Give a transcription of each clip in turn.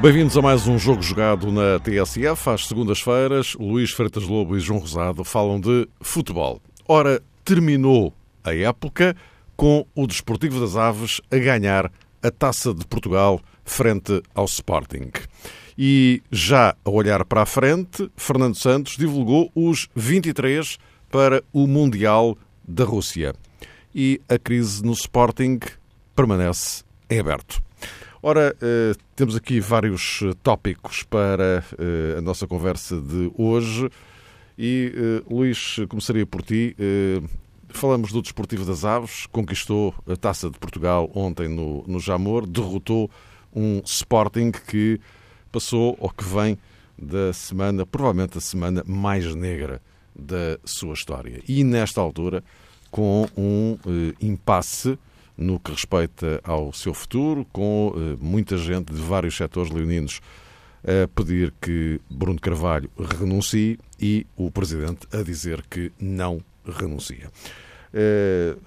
Bem-vindos a mais um jogo jogado na TSF. Às segundas-feiras, Luís Freitas Lobo e João Rosado falam de futebol. Ora, terminou a época com o Desportivo das Aves a ganhar a Taça de Portugal frente ao Sporting. E já a olhar para a frente, Fernando Santos divulgou os 23 para o Mundial da Rússia. E a crise no Sporting permanece em aberto. Ora, eh, temos aqui vários eh, tópicos para eh, a nossa conversa de hoje. E, Luís, começaria por ti. Falamos do Desportivo das Aves, conquistou a Taça de Portugal ontem no, no Jamor, derrotou um Sporting que passou ou que vem da semana, provavelmente a semana mais negra da sua história. E nesta altura, com um impasse no que respeita ao seu futuro, com uh, muita gente de vários setores leoninos a pedir que Bruno Carvalho renuncie e o Presidente a dizer que não renuncia. Uh,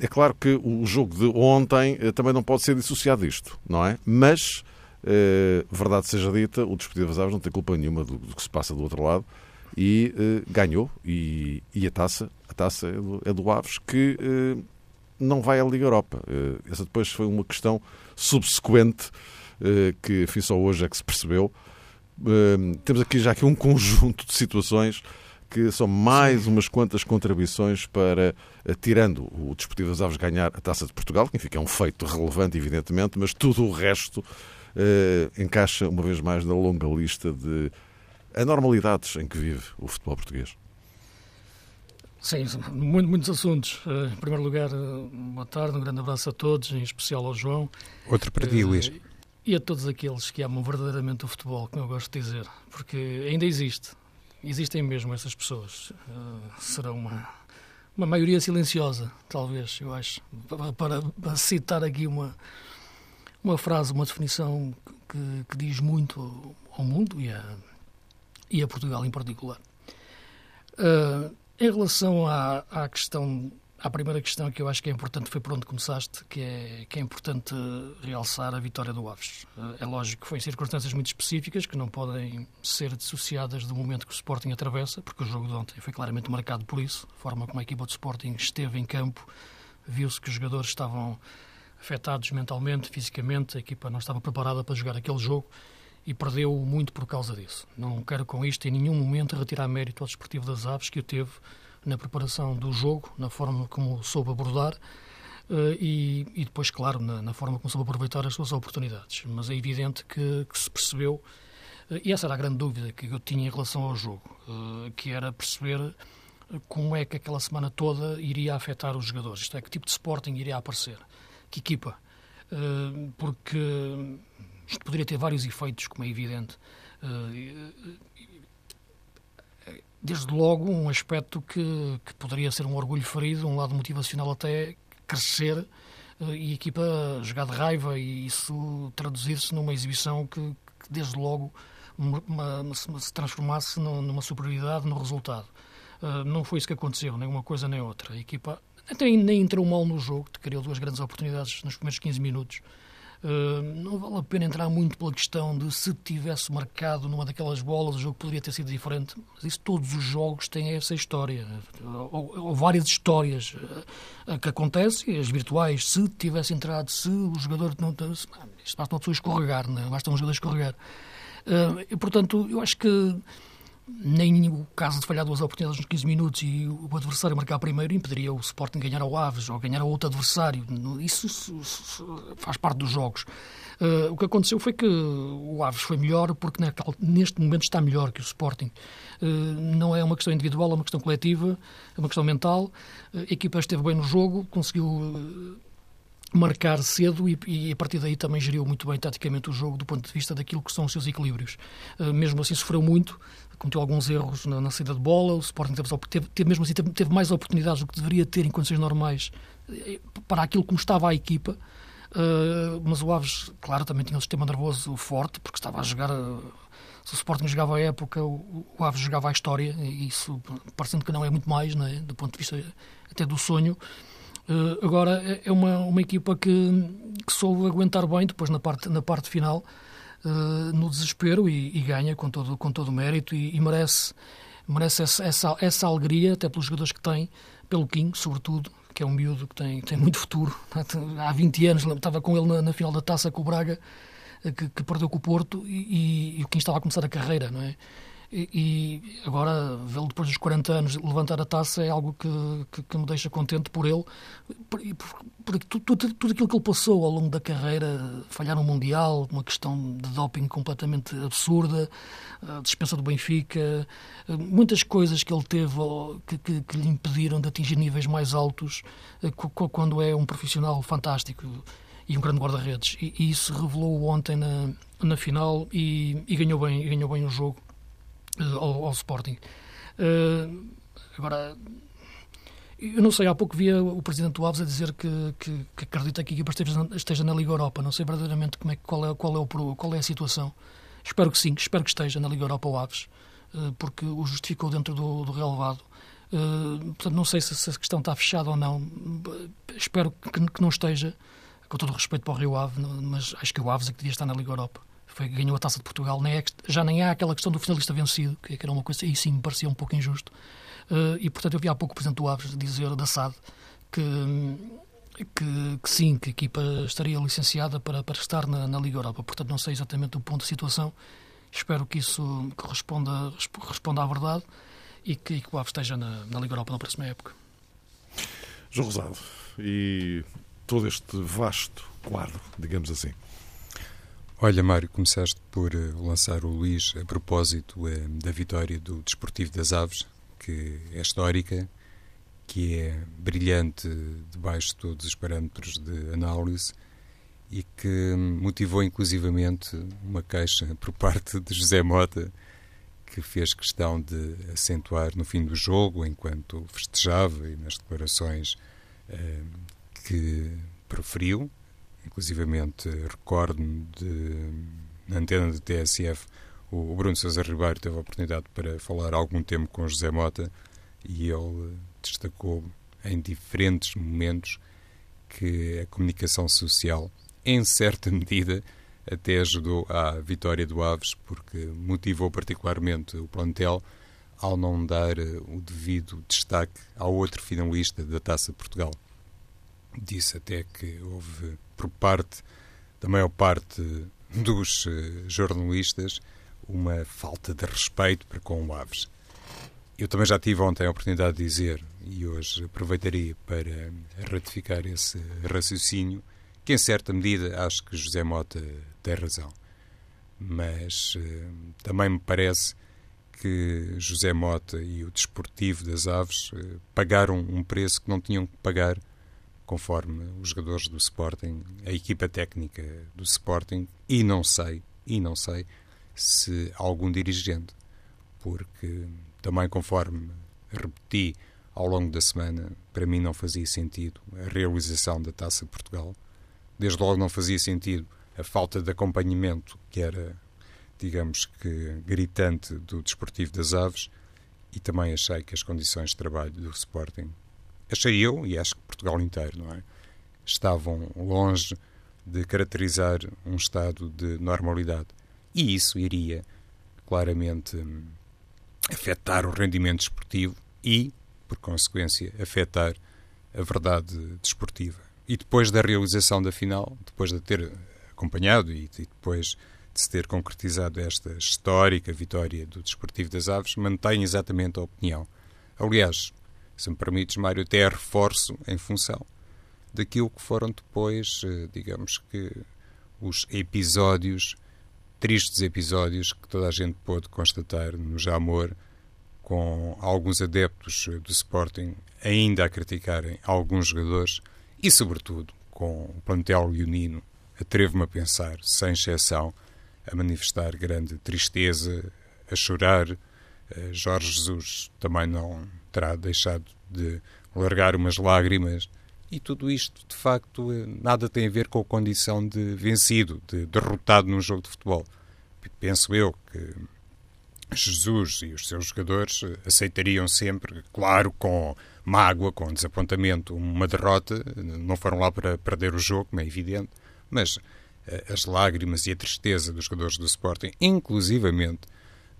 é claro que o jogo de ontem uh, também não pode ser dissociado disto, não é? Mas, verdade seja dita, o Desportivo das Aves não tem culpa nenhuma do, que se passa do outro lado e ganhou. E, e, a taça, a taça é do, é do Aves que não vai à Liga Europa. Eh, essa depois foi uma questão subsequente eh, que, enfim, só hoje é que se percebeu. Eh, temos aqui já aqui um conjunto de situações que são mais umas quantas contribuições para, tirando o Desportivo das Aves ganhar a Taça de Portugal, que enfim, é um feito relevante, evidentemente, mas tudo o resto encaixa uma vez mais na longa lista de anormalidades em que vive o futebol português. Sim, muito, muitos assuntos. Uh, em primeiro lugar, uh, boa tarde, um grande abraço a todos, em especial ao João. Outro para ti, Luís. E a todos aqueles que amam verdadeiramente o futebol, como eu gosto de dizer, porque ainda existe. Existem mesmo essas pessoas. será uma, uma maioria silenciosa, talvez, eu acho. Para, para citar aqui uma, uma frase, uma definição que, que diz muito ao mundo e a, e a Portugal em particular. Uh, em relação à, à questão, à primeira questão que eu acho que é importante, foi por onde começaste, que é, que é importante realçar a vitória do Aves. É lógico que foi em circunstâncias muito específicas, que não podem ser dissociadas do momento que o Sporting atravessa, porque o jogo de ontem foi claramente marcado por isso, a forma como a equipa do Sporting esteve em campo, viu-se que os jogadores estavam afetados mentalmente, fisicamente, a equipa não estava preparada para jogar aquele jogo e perdeu muito por causa disso. Não quero com isto em nenhum momento retirar mérito ao Desportivo das Aves que o teve na preparação do jogo, na forma como soube abordar uh, e, e, depois, claro, na, na, forma como soube aproveitar as suas oportunidades. Mas é evidente que, que se percebeu, uh, e essa era a grande dúvida que eu tinha em relação ao jogo, uh, que era perceber como é que aquela semana toda iria afetar os jogadores, isto é, que tipo de Sporting iria aparecer, que equipa. porque isto poderia ter vários efeitos, como é evidente. Desde logo, um aspecto que, que poderia ser um orgulho ferido, um lado motivacional até crescer eh, e a equipa jogar de raiva e isso traduzir-se numa exibição que, que desde logo uma, uma, se transformasse numa superioridade no resultado. Uh, não foi isso que aconteceu, nem uma coisa nem outra. A equipa até nem entrou mal no jogo, criou duas grandes oportunidades nos primeiros 15 minutos. Uh, não vale a pena entrar muito pela questão de se tivesse marcado numa daquelas bolas o jogo poderia ter sido diferente, mas isso todos os jogos têm essa história, ou, ou várias histórias uh, que acontecem, as virtuais, se tivesse entrado, se o jogador não... Isto basta uma pessoa escorregar, não é? basta um jogador escorregar. Uh, e, portanto, eu acho que nem o caso de falhar duas oportunidades nos 15 minutos e o adversário marcar primeiro impediria o Sporting ganhar ao Aves ou ganhar a outro adversário. Isso, faz parte dos jogos. Uh, o que aconteceu foi que o Aves foi melhor porque neste momento está melhor que o Sporting. Uh, não é uma questão individual, é uma questão coletiva, é uma questão mental. Uh, a equipa esteve bem no jogo, conseguiu marcar cedo e, e, a partir daí também geriu muito bem taticamente o jogo do ponto de vista daquilo que são os seus equilíbrios. Uh, mesmo assim sofreu muito, cometeu alguns erros na, na saída de bola, o Sporting teve, teve, mesmo assim teve, teve, mais oportunidades do que deveria ter em condições normais eh, para aquilo como estava a equipa. Uh, mas o Aves, claro, também tinha um sistema nervoso forte, porque estava a jogar. Uh, se o Sporting jogava a época, o, Aves jogava a história, e isso, parecendo que não é muito mais, é? do ponto de vista até do sonho. Uh, agora é, é uma, uma equipa que, que soube aguentar bem depois na parte, na parte final, no desespero, e, e, ganha com todo, com todo o mérito e, e merece, merece essa, essa, essa alegria, até pelos jogadores que tem, pelo King, sobretudo, que é um miúdo que tem, tem muito futuro. Há 20 anos estava com ele na, na final da taça com o Braga, eh, que, que perdeu com o Porto, e, e, o King estava a começar a carreira, não é? E, agora, vê-lo depois dos 40 anos levantar a taça é algo que, que, que me deixa contente por ele, por, por, por tudo, tudo, tudo, aquilo que ele passou ao longo da carreira, falhar no Mundial, uma questão de doping completamente absurda, a dispensa do Benfica, muitas coisas que ele teve que, que, que lhe impediram de atingir níveis mais altos eh, quando é um profissional fantástico e um grande guarda-redes. E, e, isso revelou ontem na, na final e, e ganhou bem, e ganhou bem o jogo ao, ao Sporting. Uh, agora, eu não sei, há pouco via o Presidente do Aves a dizer que, que, que acredita que a equipa esteja, esteja, na Liga Europa. Não sei verdadeiramente como é, qual, é, qual, é o, qual é a situação. Espero que sim, espero que esteja na Liga Europa o Aves, uh, porque o justificou dentro do, do relevado. Uh, portanto, não sei se, se, a questão está fechada ou não. Espero que, que não esteja, com todo o respeito para o Rio Ave, mas acho que o Aves é que devia estar na Liga Europa foi, ganhou a Taça de Portugal, é, já nem há aquela questão do finalista vencido, que era uma coisa, aí sim me parecia um pouco injusto. Uh, e, portanto, eu vi há pouco o Presidente do Aves dizer da SAD que, que, que, sim, que a equipa estaria licenciada para, para estar na, na, Liga Europa. Portanto, não sei exatamente o ponto de situação. Espero que isso corresponda, responda à verdade e que, e que o Aves esteja na, na Liga Europa na próxima época. João Rosado, e todo este vasto quadro, digamos assim, Olha, Mário, começaste por eh, lançar o Luís a propósito eh, da vitória do Desportivo das Aves, que é histórica, que é brilhante debaixo de todos os parâmetros de análise e que motivou inclusivamente uma queixa por parte de José Mota, que fez questão de acentuar no fim do jogo, enquanto festejava e nas declarações eh, que proferiu, Inclusivamente, recordo-me de, na antena de TSF, o Bruno Sousa Ribeiro teve a oportunidade para falar algum tempo com José Mota e ele destacou em diferentes momentos que a comunicação social, em certa medida, até ajudou à vitória do Aves, porque motivou particularmente o plantel ao não dar o devido destaque ao outro finalista da Taça Portugal. Disse até que houve por parte da maior parte dos eh, jornalistas uma falta de respeito para com o Aves. Eu também já tive ontem a oportunidade de dizer, e hoje aproveitaria para ratificar esse raciocínio, que em certa medida acho que José Mota tem razão. Mas uh, também me parece que José Mota e o Desportivo das Aves uh, pagaram um preço que não tinham que pagar conforme os jogadores do Sporting, a equipa técnica do Sporting, e não sei, e não sei se algum dirigente, porque também conforme repeti ao longo da semana, para mim não fazia sentido a realização da Taça de Portugal. Desde logo não fazia sentido a falta de acompanhamento que era, digamos que, gritante do Desportivo das Aves e também achei que as condições de trabalho do Sporting achei eu, e acho que Portugal inteiro, não é? Estavam longe de caracterizar um estado de normalidade. E isso iria claramente afetar o rendimento desportivo e, por consequência, afetar a verdade desportiva. E depois da realização da final, depois de ter acompanhado e, depois de se ter concretizado esta histórica vitória do Desportivo das Aves, mantenho exatamente a opinião. Aliás, se me permites, Mário, até reforço em função daquilo que foram depois, eh, digamos que, os episódios, tristes episódios que toda a gente pôde constatar no Jamor, com alguns adeptos do Sporting ainda a criticarem alguns jogadores e, sobretudo, com o plantel leonino, atrevo-me a pensar, sem exceção, a manifestar grande tristeza, a chorar. Eh, Jorge Jesus também não terá deixado de largar umas lágrimas E tudo isto, de facto, nada tem a ver com a condição de vencido, de derrotado num jogo de futebol. Penso eu que Jesus e os seus jogadores aceitariam sempre, claro, com mágoa, com desapontamento, uma derrota. Não foram lá para perder o jogo, como é evidente, mas eh, as lágrimas e a tristeza dos jogadores do Sporting, inclusivamente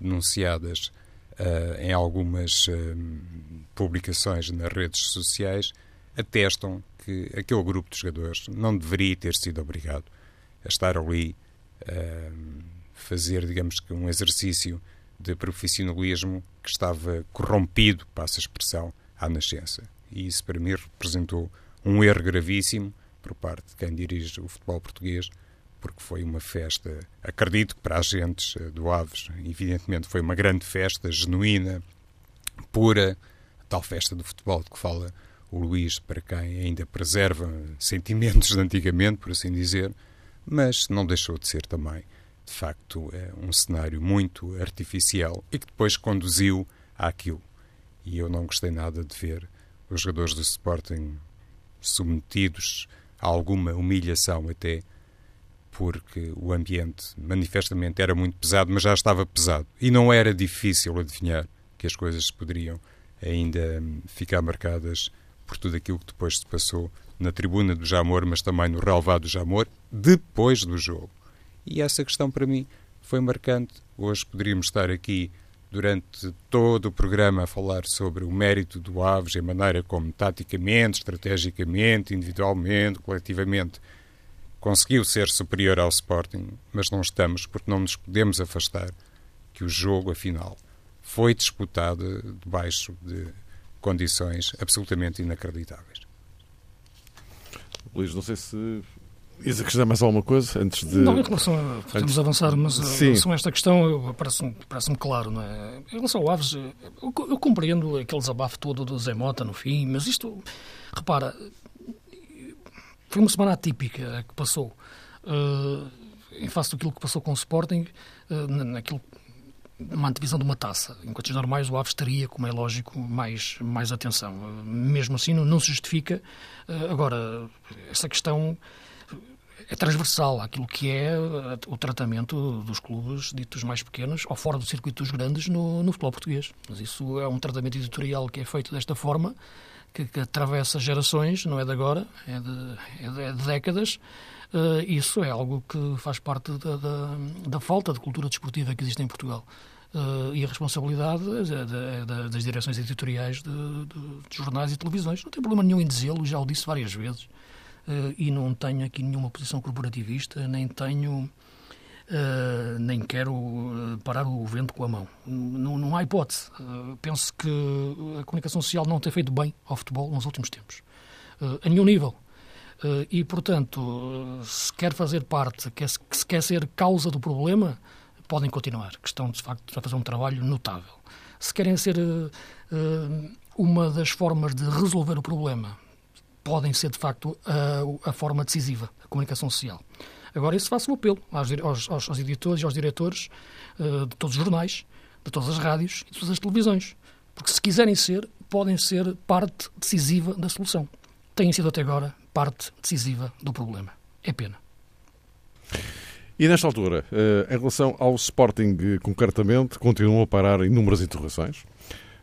denunciadas em algumas uh, publicações nas redes sociais, atestam que aquele grupo de jogadores não deveria ter sido obrigado a estar ali, uh, fazer, digamos que, um exercício de profissionalismo que estava corrompido, passa a expressão, à nascença. E isso, para mim, representou um erro gravíssimo por parte de quem dirige o futebol português, porque foi uma festa, acredito que para agentes eh, do Aves, evidentemente foi uma grande festa, genuína, pura, tal festa do futebol de que fala o Luís, para quem ainda preserva sentimentos de antigamente, por assim dizer, mas não deixou de ser também, de facto, é um cenário muito artificial e que depois conduziu àquilo. E eu não gostei nada de ver os jogadores do Sporting submetidos a alguma humilhação até porque o ambiente manifestamente era muito pesado, mas já estava pesado e não era difícil adivinhar que as coisas poderiam ainda ficar marcadas por tudo aquilo que depois se passou na tribuna do Jamor, mas também no relevado do Jamor, depois do jogo. E essa questão para mim foi marcante. Hoje poderíamos estar aqui durante todo o programa a falar sobre o mérito do Aves a maneira como, taticamente, estrategicamente, individualmente, coletivamente, conseguiu ser superior ao Sporting, mas não estamos porque não nos podemos afastar que o jogo, afinal, foi disputado debaixo de condições absolutamente inacreditáveis. Luís, não sei se Isa, acrescentar mais alguma coisa antes de. Não, em relação a. Podemos antes... avançar, mas Sim. em relação a esta questão, parece-me parece claro, não é? Em relação ao Aves, eu, eu compreendo aquele desabafo todo do Zé Mota no fim, mas isto. Repara, foi uma semana atípica que passou. Uh, em face daquilo que passou com o Sporting, uh, naquilo uma antevisão de uma taça. Em condições normais, o Aves teria, como é lógico, mais, mais atenção. Mesmo assim, não, não se justifica. Agora, essa questão é transversal àquilo que é eh, o tratamento dos clubes ditos mais pequenos ou fora do circuito dos grandes no, no futebol português. Mas isso é um tratamento editorial que é feito desta forma, que, que atravessa gerações, não é de agora, é de, é de, é de décadas. Uh, isso é algo que faz parte da, da, da, falta de cultura desportiva que existe em Portugal. Uh, e a responsabilidade é das direções editoriais de, de, jornais e televisões. Não tem problema nenhum em dizê-lo, já o disse várias vezes. Uh, e não tenho aqui nenhuma posição corporativista, nem tenho. Uh, nem quero uh, parar o vento com a mão. Não, não há hipótese. penso que a comunicação social não tem feito bem ao futebol nos últimos tempos, a nenhum nível. e, portanto, se quer fazer parte, quer, se quer ser causa do problema, podem continuar, que estão, de facto, a fazer um trabalho notável. Se querem ser uma das formas de resolver o problema, podem ser, de facto, a, a forma decisiva, a comunicação social. Agora, isso faço um apelo aos, aos, aos, editores e aos diretores uh, de todos os jornais, de todas as rádios e de todas as televisões. Porque, se quiserem ser, podem ser parte decisiva da solução. Têm sido até agora parte decisiva do problema. É pena. E nesta altura, uh, em relação ao Sporting concretamente, continuam a parar inúmeras interrogações.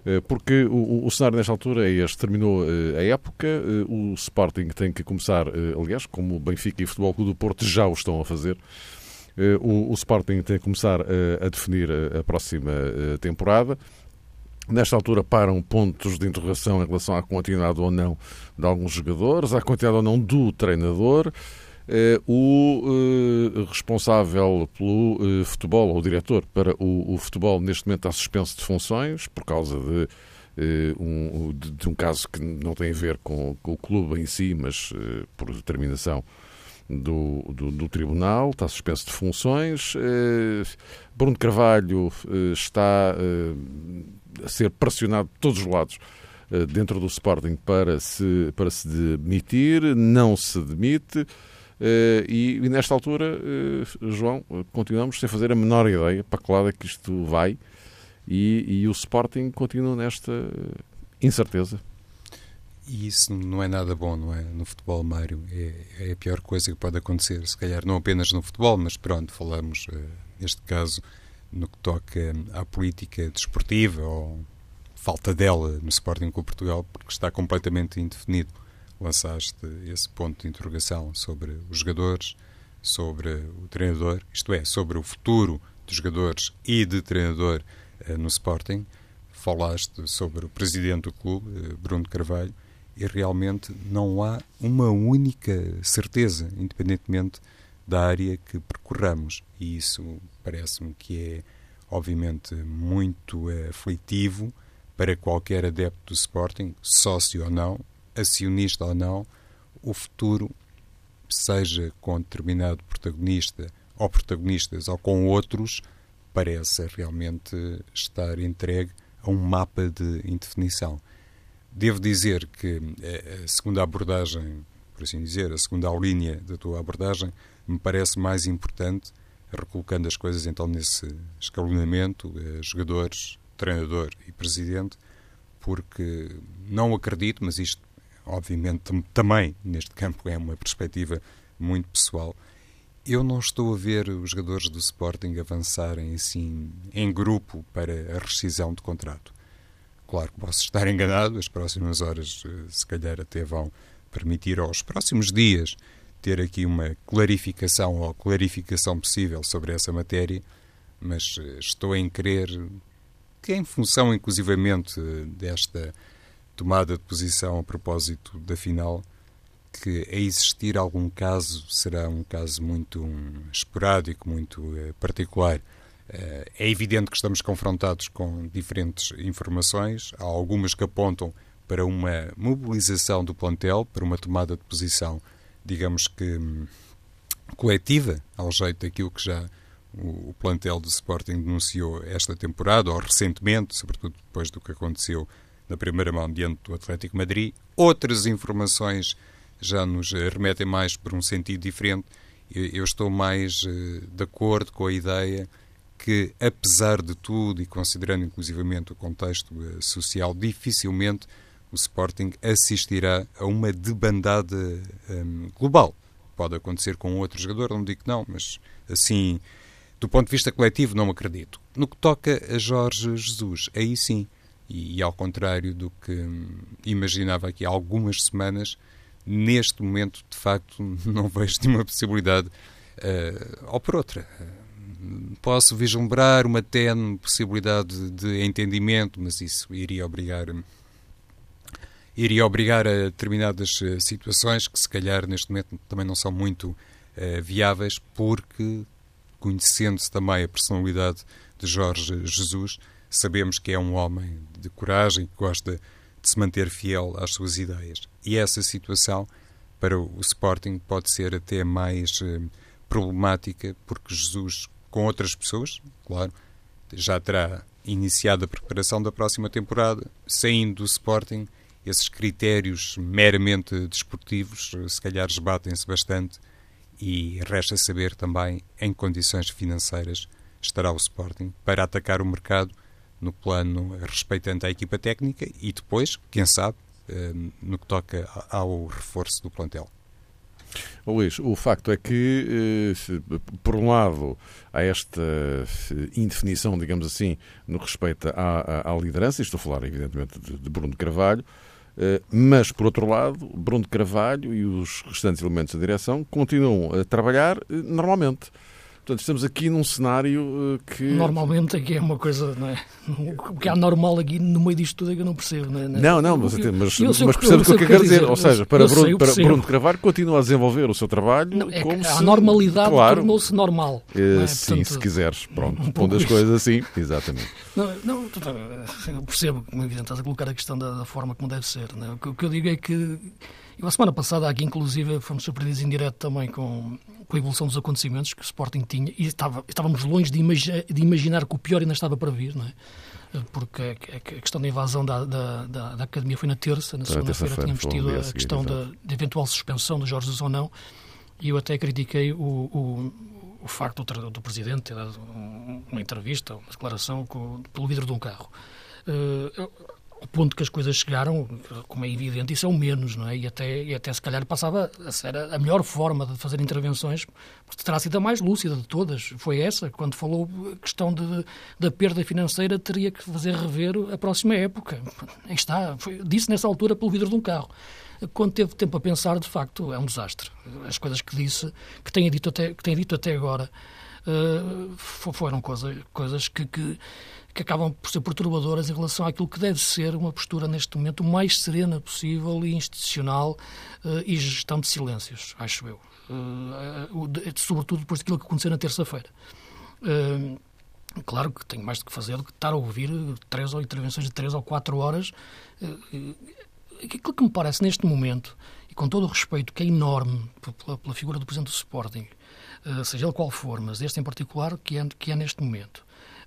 Eh, porque o, o, cenário nesta altura é este. Terminou eh, a época, eh, o Sporting tem que começar, aliás, como o Benfica e o Futebol Clube do Porto já o estão a fazer, o, o Sporting tem que começar a, a definir a, a próxima temporada. Nesta altura param pontos de interrogação em relação à quantidade ou não de alguns jogadores, à quantidade ou não do treinador. Eh, o eh, responsável pelo eh, futebol, ou o diretor para o, o, futebol, neste momento está suspenso de funções por causa de, um, de, um caso que não tem a ver com, com o clube em si, mas por determinação do, do, do, Tribunal, está suspenso de funções. Bruno Carvalho está a ser pressionado de todos os lados dentro do Sporting para se, para se demitir, não se demite. Uh, e, e, nesta altura, uh, João, continuamos sem fazer a menor ideia para que lado é que isto vai e, e o Sporting continua nesta incerteza. E isso não é nada bom, não é? No futebol, Mário, é, é, a pior coisa que pode acontecer. Se calhar não apenas no futebol, mas pronto, falamos, uh, neste caso, no que toca à política desportiva ou falta dela no Sporting Clube Portugal, porque está completamente indefinido. Lançaste esse ponto de interrogação sobre os jogadores, sobre o treinador, isto é, sobre o futuro dos jogadores e de treinador uh, no Sporting. Falaste sobre o presidente do clube, uh, Bruno Carvalho, e realmente não há uma única certeza, independentemente da área que percorramos. E isso parece-me que é, obviamente, muito aflitivo para qualquer adepto do Sporting, sócio ou não, acionista ou não, o futuro, seja com determinado protagonista ou protagonistas ou com outros, parece realmente estar entregue a um mapa de indefinição. Devo dizer que eh, a segunda abordagem, por assim dizer, a segunda linha da tua abordagem, me parece mais importante, recolocando as coisas então nesse escalonamento, eh, jogadores, treinador e presidente, porque não acredito, mas isto, obviamente, também neste campo é uma perspectiva muito pessoal. Eu não estou a ver os jogadores do Sporting avançarem assim em grupo para a rescisão de contrato. Claro que posso estar enganado, as próximas horas, eh, se calhar, até vão permitir aos próximos dias ter aqui uma clarificação ou clarificação possível sobre essa matéria, mas eh, estou em crer que, em função inclusivamente desta tomada de posição a propósito da final, que a existir algum caso será um caso muito um, esporádico, muito uh, particular. Eh, é evidente que estamos confrontados com diferentes informações, há algumas que apontam para uma mobilização do plantel, para uma tomada de posição, digamos que hum, coletiva, ao jeito daquilo que já o, o plantel do Sporting denunciou esta temporada, ou recentemente, sobretudo depois do que aconteceu na primeira mão diante do Atlético Madrid. Outras informações já nos remetem mais por um sentido diferente. Eu, estou mais uh, de acordo com a ideia que, apesar de tudo e considerando inclusivamente o contexto uh, social, dificilmente o Sporting assistirá a uma debandada um, global. Pode acontecer com outro jogador, não digo que não, mas assim, do ponto de vista coletivo, não acredito. No que toca a Jorge Jesus, aí sim, e, e ao contrário do que hum, imaginava aqui há algumas semanas, neste momento, de facto, não vejo nenhuma possibilidade, uh, ou por outra. Posso vislumbrar uma tenue possibilidade de entendimento, mas isso iria obrigar iria obrigar a determinadas eh, situações que se calhar neste momento também não são muito uh, viáveis, porque conhecendo-se também a personalidade de Jorge Jesus, sabemos que é um homem de coragem, que gosta de se manter fiel às suas ideias. E essa situação para o Sporting pode ser até mais uh, problemática, porque Jesus com outras pessoas, claro. Já terá iniciado a preparação da próxima temporada, saindo do Sporting. Esses critérios meramente desportivos, se calhar, esbatem-se bastante e resta saber também em condições financeiras estará o Sporting para atacar o mercado no plano respeitante à equipa técnica e depois, quem sabe, eh, no que toca ao reforço do plantel. Luís, o facto é que, eh, por um lado, há esta eh, indefinição, digamos assim, no respeito à, à, liderança, estou a falar, evidentemente, de, de Bruno Carvalho, eh, mas, por outro lado, Bruno Carvalho e os restantes elementos da direção continuam a trabalhar normalmente. Portanto, estamos aqui num cenário eh, que. Normalmente aqui é uma coisa, não é? O que há normal aqui no meio disto tudo é que eu não percebo, não é? Não, não, mas, eu, mas, eu mas percebo o que eu quero dizer. dizer. Ou seja, para, Bruno, sei, para Bruno de Carvalho continua a desenvolver o seu trabalho. Não, é como a se, normalidade claro, tornou-se normal. É, é? Sim, Portanto, se quiseres. Pronto, um pondo as coisas assim, exatamente. Não, não, eu percebo, como é evidente, estás a colocar a questão da, da forma como deve ser. É? o, que, o que eu digo é que. Eu, a semana passada, aqui, inclusive, fomos surpreendidos em direto também com com a evolução dos acontecimentos que o Sporting tinha, e estava, estávamos longe de, imagi de imaginar que o pior ainda estava para vir, não é? Porque a questão da invasão da, da, da, da Academia foi na terça, na segunda-feira tínhamos tido a, questão da, de eventual suspensão do Jorge ou não, e eu até critiquei o, o, o facto do, do Presidente ter dado uma entrevista, uma declaração com, pelo vidro de um carro. Uh, ao ponto que as coisas chegaram, como é evidente, isso é o menos, não é? E até, e até se calhar passava a ser a melhor forma de fazer intervenções, porque terá sido a mais lúcida de todas. Foi essa, quando falou a questão de, da perda financeira, teria que fazer rever a próxima época. Aí está, foi, disse nessa altura pelo vidro de um carro. Quando teve tempo a pensar, de facto, é um desastre. As coisas que disse, que tenha dito até, que tenha dito até agora, uh, foram coisa, coisas que, que que acabam por ser perturbadoras em relação àquilo que deve ser uma postura neste momento o mais serena possível e institucional uh, e gestão de silêncios, acho eu. Uh, sobretudo depois daquilo que aconteceu na terça-feira. Claro que tenho mais do que fazer do que estar a ouvir três ou intervenções de três ou quatro horas. Aquilo que me parece neste momento, e com todo o respeito que é enorme pela, pela figura do Presidente do Sporting, seja ele qual for, mas este em particular, que é, que é neste momento,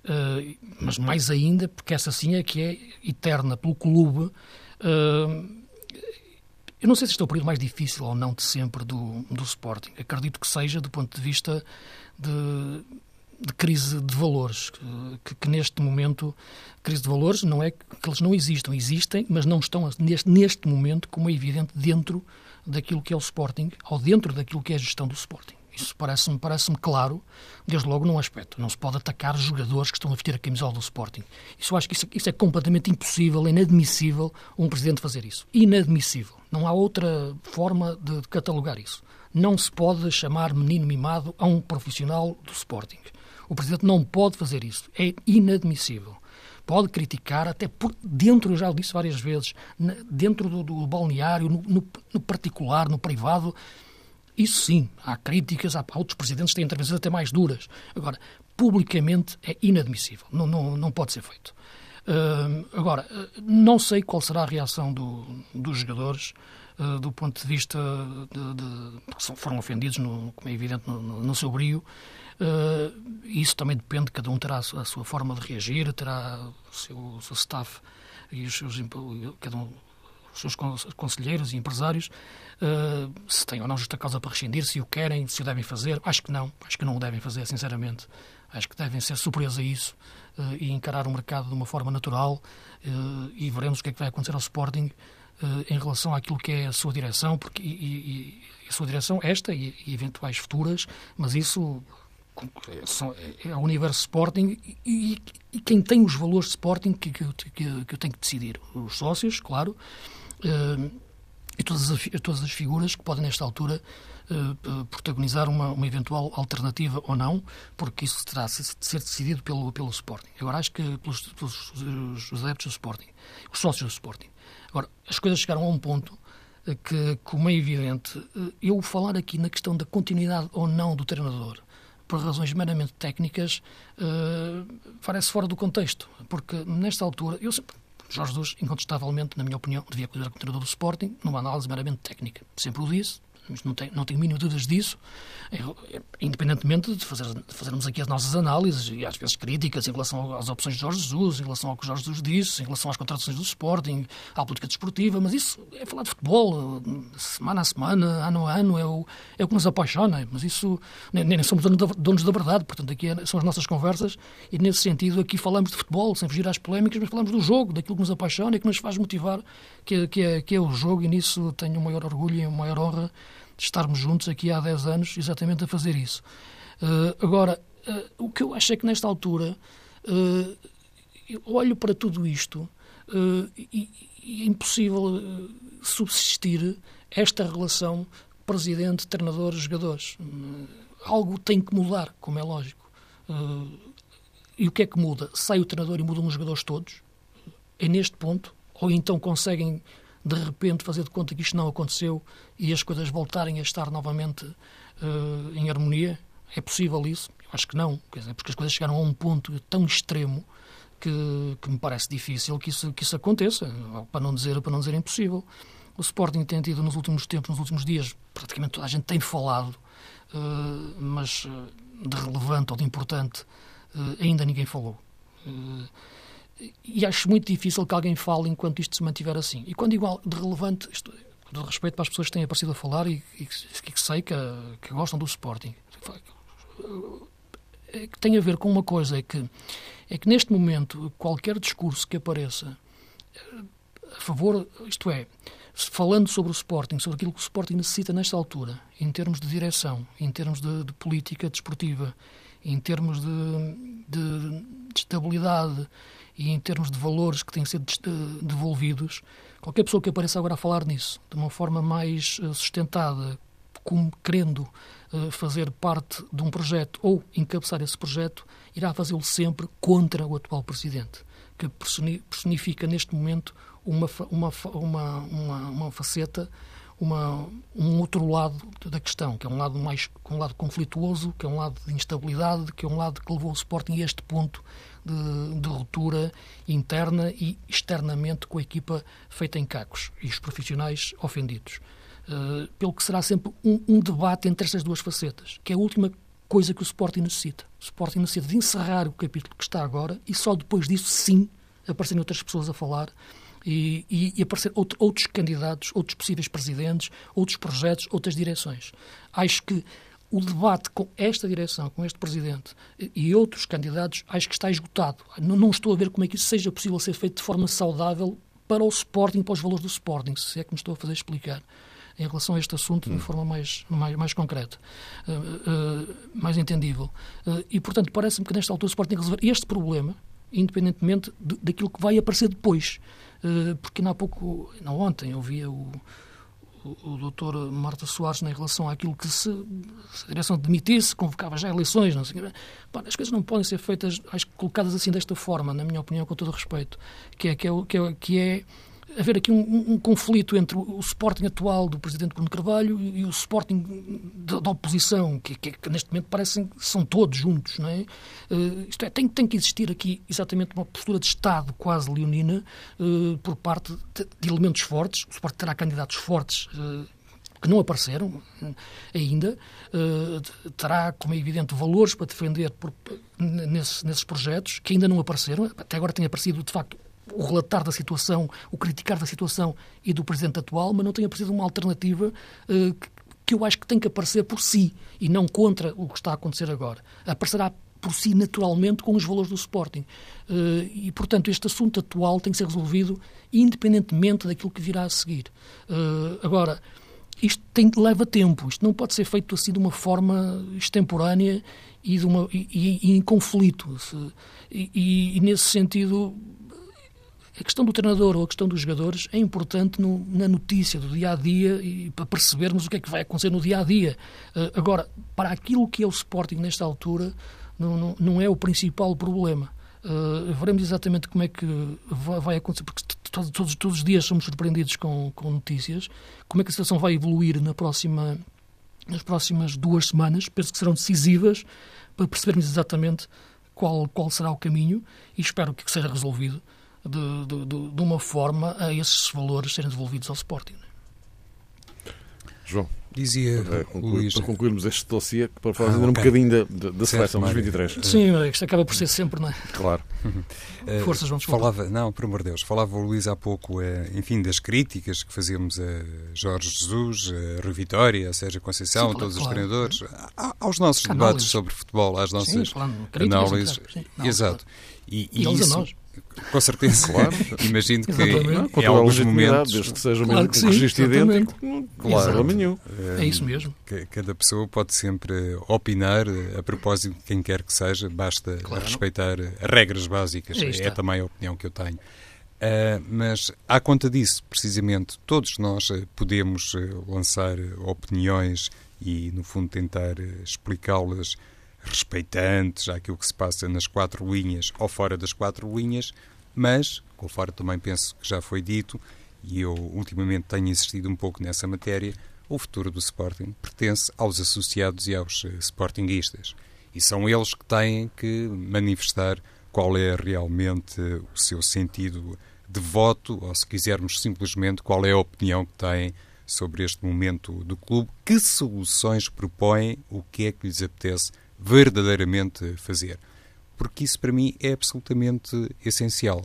Uh, mas mais ainda porque essa sim é que é eterna pelo clube. Uh, eu não sei se este é o período mais difícil ou não de sempre do, do Sporting. Acredito que seja do ponto de vista de, de crise de valores. Que, que, neste momento, crise de valores não é que eles não existam, existem, mas não estão neste, neste momento, como é evidente, dentro daquilo que é o Sporting, ou dentro daquilo que é a gestão do Sporting. Isso parece-me parece claro, desde logo num aspecto. Não se pode atacar jogadores que estão a vestir a camisola do Sporting. Isso, acho que isso, isso é completamente impossível, é inadmissível um presidente fazer isso. Inadmissível. Não há outra forma de, de catalogar isso. Não se pode chamar menino mimado a um profissional do Sporting. O presidente não pode fazer isso. É inadmissível pode criticar, até por dentro, eu já o disse várias vezes, dentro do, do balneário, no, no, no, particular, no privado, isso sim, há críticas, há outros presidentes que têm intervenções até mais duras. Agora, publicamente é inadmissível, não, não, não pode ser feito. Uh, agora, não sei qual será a reação do, dos jogadores uh, do ponto de vista de, de, foram ofendidos, no, como é evidente, no, no, seu brio. Uh, isso também depende, cada um terá a sua, a sua forma de reagir, terá o seu, o seu staff e os seus, cada um os seus conselheiros e empresários, uh, se têm ou não justa causa para rescindir, se o querem, se o devem fazer. Acho que não, acho que não o devem fazer, sinceramente. Acho que devem ser superiores a isso uh, e encarar o mercado de uma forma natural uh, e veremos o que é que vai acontecer ao Sporting em relação àquilo que é a sua direção, porque e, e, e a sua direção, esta e, e eventuais futuras, mas isso é o universo Sporting e, e, quem tem os valores de Sporting que, que, que, que eu tenho que decidir. Os sócios, claro, e todas as, todas as figuras que podem, nesta altura, uh, protagonizar uma, uma eventual alternativa ou não, porque isso terá de ser decidido pelo, pelo Sporting. Agora, acho que pelos, pelos os adeptos do Sporting, os sócios do Sporting. Agora, as coisas chegaram a um ponto que, como é evidente, eu falar aqui na questão da continuidade ou não do treinador, por razões meramente técnicas, uh, parece fora do contexto. Porque, nesta altura, eu sempre, Jorge Jesus, incontestavelmente, na minha opinião, devia considerar como treinador do Sporting numa análise meramente técnica. Sempre o disse, não tenho, não tenho mínimo dúvidas disso, independentemente de, fazer, de, fazermos aqui as nossas análises e às vezes críticas em relação às opções de Jorge Jesus, em relação ao que Jorge Jesus disse, em relação às contratações do Sporting, à política desportiva, mas isso é falar de futebol, semana a semana, ano a ano, é o, é o que nos apaixona, mas isso nem, nem somos donos da verdade, portanto aqui é, são as nossas conversas e nesse sentido aqui falamos de futebol, sem fugir às polémicas, mas falamos do jogo, daquilo que nos apaixona e que nos faz motivar, que, é, que, é, que é o jogo e nisso tenho o maior orgulho e a maior honra de estarmos juntos aqui há 10 anos exatamente a fazer isso. Uh, agora, uh, o que eu acho é que nesta altura uh, eu olho para tudo isto e, e, é impossível subsistir esta relação presidente, treinador, jogadores. algo tem que mudar, como é lógico. e o que é que muda? Sai o treinador e mudam os jogadores todos? É neste ponto? Ou então conseguem de repente fazer de conta que isto não aconteceu e as coisas voltarem a estar novamente uh, em harmonia? É possível isso? Eu acho que não, dizer, porque as coisas chegaram a um ponto tão extremo que, que, me parece difícil que isso, que isso aconteça, para não, dizer, para não dizer impossível. O Sporting tem tido nos últimos tempos, nos últimos dias, praticamente toda a gente tem falado, uh, mas uh, de relevante ou de importante ainda ninguém falou e acho muito difícil que alguém fale enquanto isto se mantiver assim. E quando igual de relevante, isto, de respeito para as pessoas que têm aparecido a falar e, e que, que, sei que, que, gostam do Sporting, é que tem a ver com uma coisa, é que, é que neste momento qualquer discurso que apareça a favor, isto é, falando sobre o Sporting, sobre aquilo que o Sporting necessita nesta altura, em termos de direção, em termos de, de política desportiva, em termos de, de, de, estabilidade e em termos de valores que têm sido devolvidos, qualquer pessoa que apareça agora a falar nisso, de uma forma mais eh, sustentada, como querendo uh, fazer parte de um projeto ou encabeçar esse projeto, irá fazê-lo sempre contra o atual presidente, que personifica neste momento uma, uma, uma, uma, uma faceta, uma, um outro lado da questão, que é um lado mais um lado conflituoso, que é um lado de instabilidade, que é um lado que levou o Sporting a este ponto de, de ruptura interna e externamente com a equipa feita em cacos e os profissionais ofendidos. Uh, pelo que será sempre um, um, debate entre estas duas facetas, que é a última coisa que o Sporting necessita. O Sporting necessita de encerrar o capítulo que está agora e só depois disso, sim, aparecerem outras pessoas a falar e, e, e aparecer outro, outros candidatos, outros possíveis presidentes, outros projetos, outras direções. Acho que o debate com esta direção, com este presidente e outros candidatos, acho que está esgotado. Não, não, estou a ver como é que isso seja possível ser feito de forma saudável para o Sporting, para os valores do Sporting, se é que me estou a fazer explicar em relação a este assunto hum. de forma mais, mais, mais concreta, uh, uh, mais entendível. Uh, e, portanto, parece-me que nesta altura o Sporting tem que resolver este problema, independentemente de, daquilo que vai aparecer depois. Porque ainda há pouco, não ontem, eu via o, o, doutor Marta Soares em relação àquilo que se, se a direção demitisse, convocava já eleições, não sei, as coisas não podem ser feitas, acho colocadas assim desta forma, na minha opinião, com todo respeito, que é, que é, que é, que é haver aqui um, um, conflito entre o Sporting atual do Presidente Bruno Carvalho e, o Sporting da, da oposição, que, que, que, neste momento parecem são todos juntos. Não é? Uh, isto é, tem, tem que existir aqui exatamente uma postura de Estado quase leonina uh, por parte de, de, elementos fortes. O Sporting terá candidatos fortes. Uh, que não apareceram ainda, terá, como é evidente, valores para defender por, nesse, nesses projetos que ainda não apareceram. Até agora tem aparecido, de facto, o relatar da situação, o criticar da situação e do presidente atual, mas não tem aparecido uma alternativa uh, que, eu acho que tem que aparecer por si e não contra o que está a acontecer agora. Aparecerá por si naturalmente com os valores do Sporting. Uh, e, portanto, este assunto atual tem que ser resolvido independentemente daquilo que virá a seguir. Uh, agora, isto tem, leva tempo, isto não pode ser feito assim de uma forma extemporânea e, de uma, e, e, e em conflito. E, e, nesse sentido, a questão do treinador ou a questão dos jogadores é importante no, na notícia do dia a dia e para percebermos o que é que vai acontecer no dia a dia. Uh, agora, para aquilo que é o Sporting nesta altura, não, não, não é o principal problema. Uh, veremos exatamente como é que vai, acontecer, porque todos, todos, todos, os dias somos surpreendidos com, com notícias. Como é que a situação vai evoluir na próxima, nas próximas duas semanas? Penso que serão decisivas para percebermos exatamente qual, qual será o caminho e espero que seja resolvido de, de, de, uma forma a esses valores serem devolvidos ao Sporting. João. Dizia para, concluir, Luís... para concluirmos este dossiê, para falar ah, okay. um bocadinho da, da, seleção dos 23. Sim, isto acaba por ser sempre, não é? Claro. Eh, Forças, vamos falava Não, por amor de Deus, falava o Luís há pouco, eh, enfim, das críticas que fazemos a Jorge Jesus, a Rui Vitória, a Sérgio Conceição, sim, a todos claro. os treinadores, aos nossos debates sobre futebol, às nossas sim, análises. Exato. E, e, e isso, a nós. Com certeza, claro. Imagino que em, em alguns momentos. Desde que seja claro que um registro idêntico, claro, nenhum. É isso mesmo. Cada pessoa pode sempre opinar a propósito de quem quer que seja, basta claro. respeitar regras básicas. É também a opinião que eu tenho. Uh, mas, à conta disso, precisamente, todos nós uh, podemos uh, lançar opiniões e, no fundo, tentar explicá-las respeitantes àquilo que se passa nas quatro linhas ou fora das quatro linhas, mas, conforme também penso que já foi dito, e eu ultimamente tenho insistido um pouco nessa matéria, o futuro do Sporting pertence aos associados e aos uh, Sportinguistas. E são eles que têm que manifestar qual é realmente o seu sentido de voto, ou se quisermos simplesmente qual é a opinião que têm sobre este momento do clube, que soluções propõem, o que é que lhes apetece verdadeiramente fazer. Porque isso para mim é absolutamente essencial.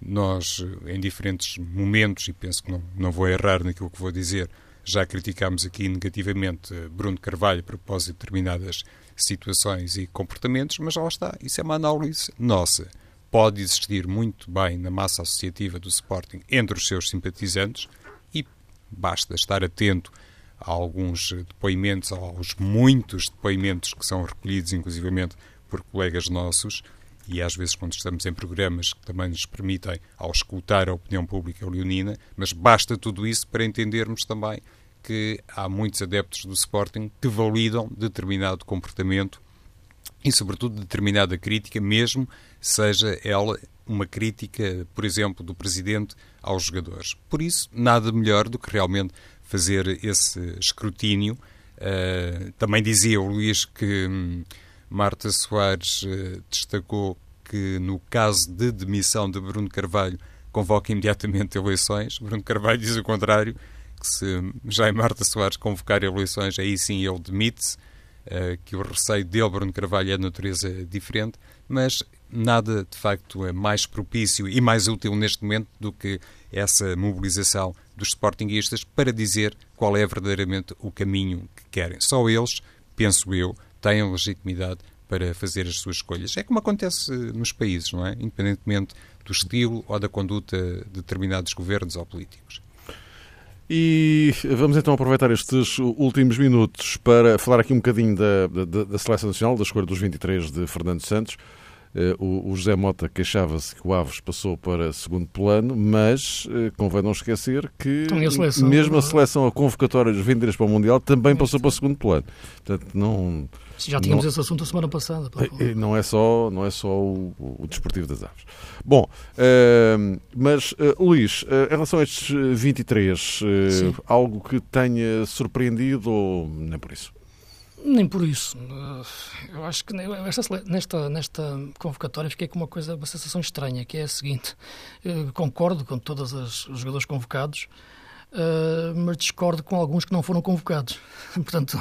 Nós, em diferentes momentos, e penso que não, não vou errar naquilo que vou dizer, já criticámos aqui negativamente Bruno Carvalho a propósito de determinadas situações e comportamentos, mas lá está, isso é uma análise nossa. pode existir muito bem na massa associativa do Sporting entre os seus simpatizantes e basta estar atento alguns depoimentos, aos muitos depoimentos que são recolhidos, inclusivamente, por colegas nossos, e às vezes quando estamos em programas que também nos permitem auscultar a opinião pública leonina, mas basta tudo isso para entendermos também que há muitos adeptos do Sporting que validam determinado comportamento e, sobretudo, determinada crítica, mesmo seja ela uma crítica, por exemplo, do Presidente aos jogadores. Por isso, nada melhor do que realmente fazer esse escrutínio. Uh, também dizia o Luís que hum, Marta Soares uh, destacou que, no caso de demissão de Bruno Carvalho, convoca imediatamente eleições. Bruno Carvalho diz o contrário, que se já é Marta Soares convocar eleições, aí sim ele demite-se, uh, que o receio dele, Bruno Carvalho, é de natureza diferente, mas nada de facto é mais propício e mais útil neste momento do que essa mobilização dos sportinguistas para dizer qual é verdadeiramente o caminho que querem. Só eles, penso eu, têm legitimidade para fazer as suas escolhas. É como acontece nos países, não é? Independentemente do estilo ou da conduta de determinados governos ou políticos. E vamos então aproveitar estes últimos minutos para falar aqui um bocadinho da, da, da Seleção Nacional, da escolha dos 23 de Fernando Santos. Eh, o, José Mota queixava-se que o Aves passou para segundo plano, mas eh, convém não esquecer que então, a seleção, mesmo a seleção a convocatória dos 23 para o Mundial também passou para segundo plano. Portanto, não... Já tínhamos não, esse assunto a semana passada. Eh, não é só, não é só o, o Desportivo das Aves. Bom, uh, mas uh, Luís, uh, em relação a estes 23, algo que tenha surpreendido ou nem por isso? Nem por isso. Eu acho que nesta, nesta convocatória fiquei com uma coisa, uma sensação estranha, que é a seguinte. concordo com todos os jogadores convocados, mas discordo com alguns que não foram convocados. Portanto,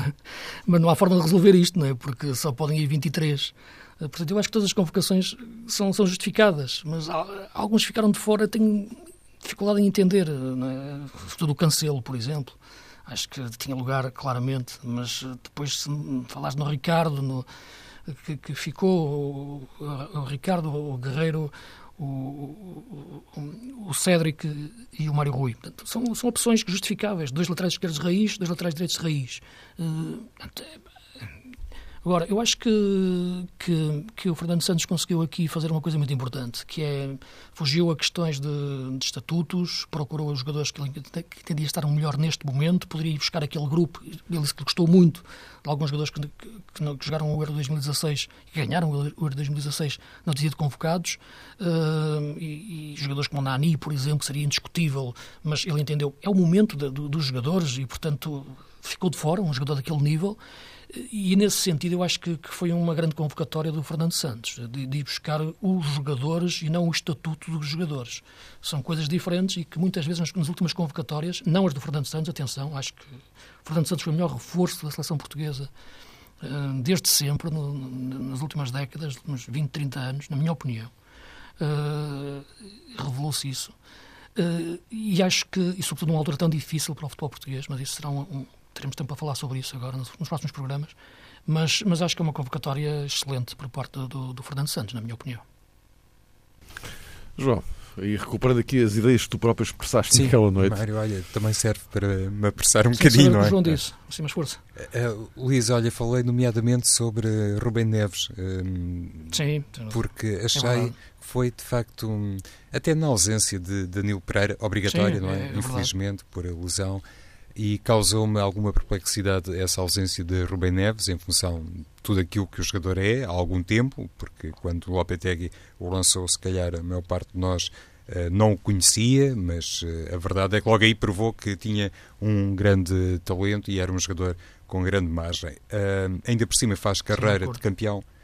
mas não há forma de resolver isto, não é? Porque só podem ir 23. Portanto, eu acho que todas as convocações são, são justificadas, mas alguns ficaram de fora, tenho dificuldade em entender. Não é? Tudo o cancelo, por exemplo acho que tinha lugar claramente, mas depois se falaste no Ricardo, no, que, que, ficou o, o, Ricardo, o Guerreiro, o, o, o Cédric e o Mário Rui. Portanto, são, são opções justificáveis. Dois laterais esquerdos raiz, dois laterais direitos raiz. Uh, Agora, eu acho que, que, que, o Fernando Santos conseguiu aqui fazer uma coisa muito importante, que é fugiu a questões de, de estatutos, procurou os jogadores que, que entendia estar melhor neste momento, poderia ir buscar aquele grupo, ele disse que gostou muito de alguns jogadores que, que, que jogaram o Euro 2016 e ganharam o Euro 2016 não tinham sido convocados, uh, e, e, jogadores como o Nani, por exemplo, seria indiscutível, mas ele entendeu, é o momento de, de, dos jogadores e, portanto, ficou de fora, um jogador daquele nível, e nesse sentido eu acho que, que, foi uma grande convocatória do Fernando Santos, de, de, buscar os jogadores e não o estatuto dos jogadores. São coisas diferentes e que muitas vezes nas, nas últimas convocatórias, não as do Fernando Santos, atenção, acho que o Fernando Santos foi o melhor reforço da seleção portuguesa eh, desde sempre, no, nas últimas décadas, nos 20, 30 anos, na minha opinião. Uh, Revelou-se isso. Uh, e acho que, e sobretudo numa altura tão difícil para o futebol português, mas isso será um teremos tempo para falar sobre isso agora nos, nos próximos programas, mas, mas acho que é uma convocatória excelente por parte do, do Fernando Santos, na minha opinião. João, e recuperando aqui as ideias que tu próprio expressaste Sim, naquela noite. Mário, olha, também serve para me apressar um Sim, bocadinho, não é? João disse, assim mais força. Uh, Luís, olha, falei nomeadamente sobre Rubem Neves. Um, Sim. Porque é achei é que foi, de facto, um, até na ausência de Danilo Pereira, obrigatória, Sim, não é? é Infelizmente, verdade. por alusão e causou-me alguma perplexidade essa ausência de Rubem Neves em função de tudo aquilo que o jogador é há algum tempo, porque quando o Lopetegui o lançou, se calhar a maior parte de nós uh, não o conhecia, mas uh, a verdade é que logo aí provou que tinha um grande talento e era um jogador com grande margem. Uh, ainda por cima faz carreira de campeão eh,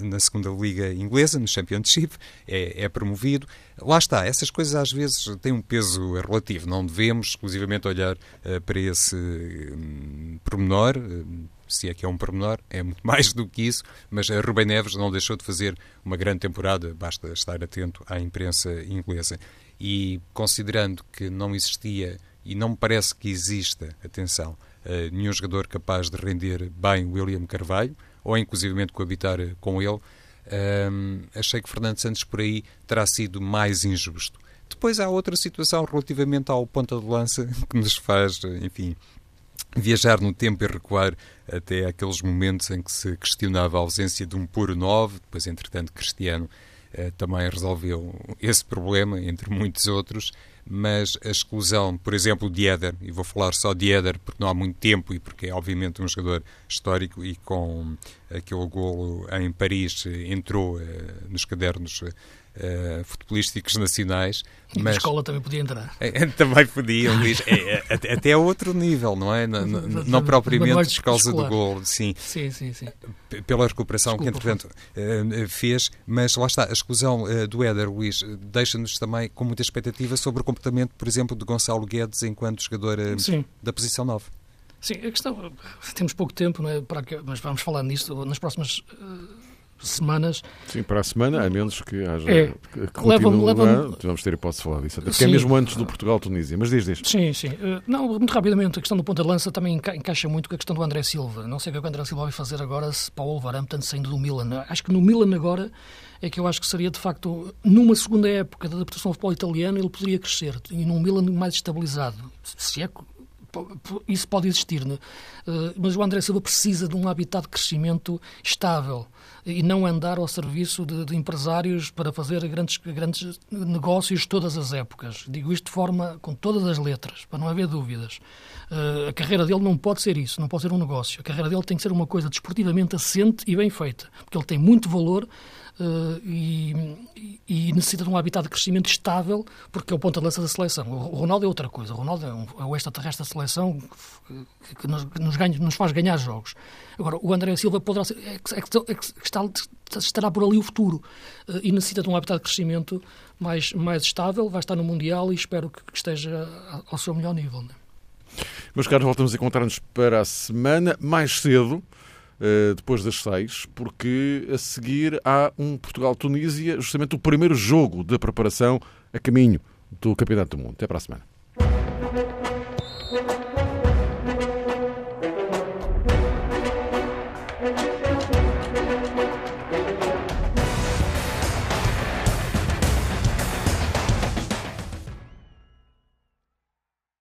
na segunda liga inglesa, no Championship, é, é, promovido. Lá está, essas coisas às vezes têm um peso relativo, não devemos exclusivamente olhar uh, para esse um, pormenor, uh, se é que é um pormenor, é muito mais do que isso, mas a Rubem Neves não deixou de fazer uma grande temporada, basta estar atento à imprensa inglesa. E considerando que não existia, e não me parece que exista, atenção, uh, nenhum jogador capaz de render bem William Carvalho, ou inclusivamente coabitar com ele, Um, achei que Fernando Santos por aí terá sido mais injusto. Depois há outra situação relativamente ao ponta de lança que nos faz, enfim, viajar no tempo e recuar até aqueles momentos em que se questionava a ausência de um puro 9, depois, entretanto, Cristiano eh, também resolveu esse problema, entre muitos outros, mas a exclusão, por exemplo, de Éder, e vou falar só de Éder porque não há muito tempo e porque é obviamente um jogador histórico e com aquele golo em Paris entrou uh, nos cadernos uh, futebolísticos nacionais. E mas... a escola também podia entrar. É, também podia, Luís. É, é, até a outro nível, não é? Não, não, não propriamente por causa do gol, sim. Sim, sim, sim. Pela recuperação Desculpa, que, entretanto, uh, fez. Mas lá está, a exclusão uh, do Éder, Luís, deixa-nos também com muita expectativa sobre o comportamento, por exemplo, de Gonçalo Guedes enquanto jogador uh, da posição 9. Sim, a questão, temos pouco tempo, não é? Para que, mas vamos falar nisso nas próximas semanas. Sim, para a semana, a menos que haja. É, que leva-me, leva vamos ter hipótese de falar disso. Até porque é sim. é mesmo antes do Portugal-Tunísia. Mas diz, diz. Sim, sim. Uh, não, muito rapidamente, a questão do ponta de lança também enca encaixa muito com a questão do André Silva. Não sei o que o André Silva vai fazer agora se para o Wolverhampton saindo do Milan. Acho que no Milan agora é que eu acho que seria de facto, numa segunda época da adaptação ao futebol italiano, ele poderia crescer. E num Milan mais estabilizado. Se é isso pode existir, né? uh, mas o André Silva precisa de um habitat de crescimento estável e não andar ao serviço de, de, empresários para fazer grandes, grandes negócios todas as épocas. Digo isto de forma com todas as letras, para não haver dúvidas. Uh, a carreira dele não pode ser isso, não pode ser um negócio. A carreira dele tem que ser uma coisa desportivamente assente e bem feita, porque ele tem muito valor uh, e, e, necessita de um habitat de crescimento estável, porque é o ponto de lança da seleção. O Ronaldo é outra coisa. O Ronaldo é, um, é o extraterrestre da seleção que, que nos, nos, ganha, nos, faz ganhar jogos. Agora, o André Silva poderá ser, é, é, é que está, estará por ali o futuro uh, e necessita de um habitat de crescimento mais, mais estável, vai estar no Mundial e espero que, que esteja ao seu melhor nível. Né? Meus caros, voltamos a encontrar-nos para a semana mais cedo. Eh, depois das seis, porque a seguir há um Portugal-Tunísia, justamente o primeiro jogo da preparação a caminho do Campeonato do Mundo. Até para a semana.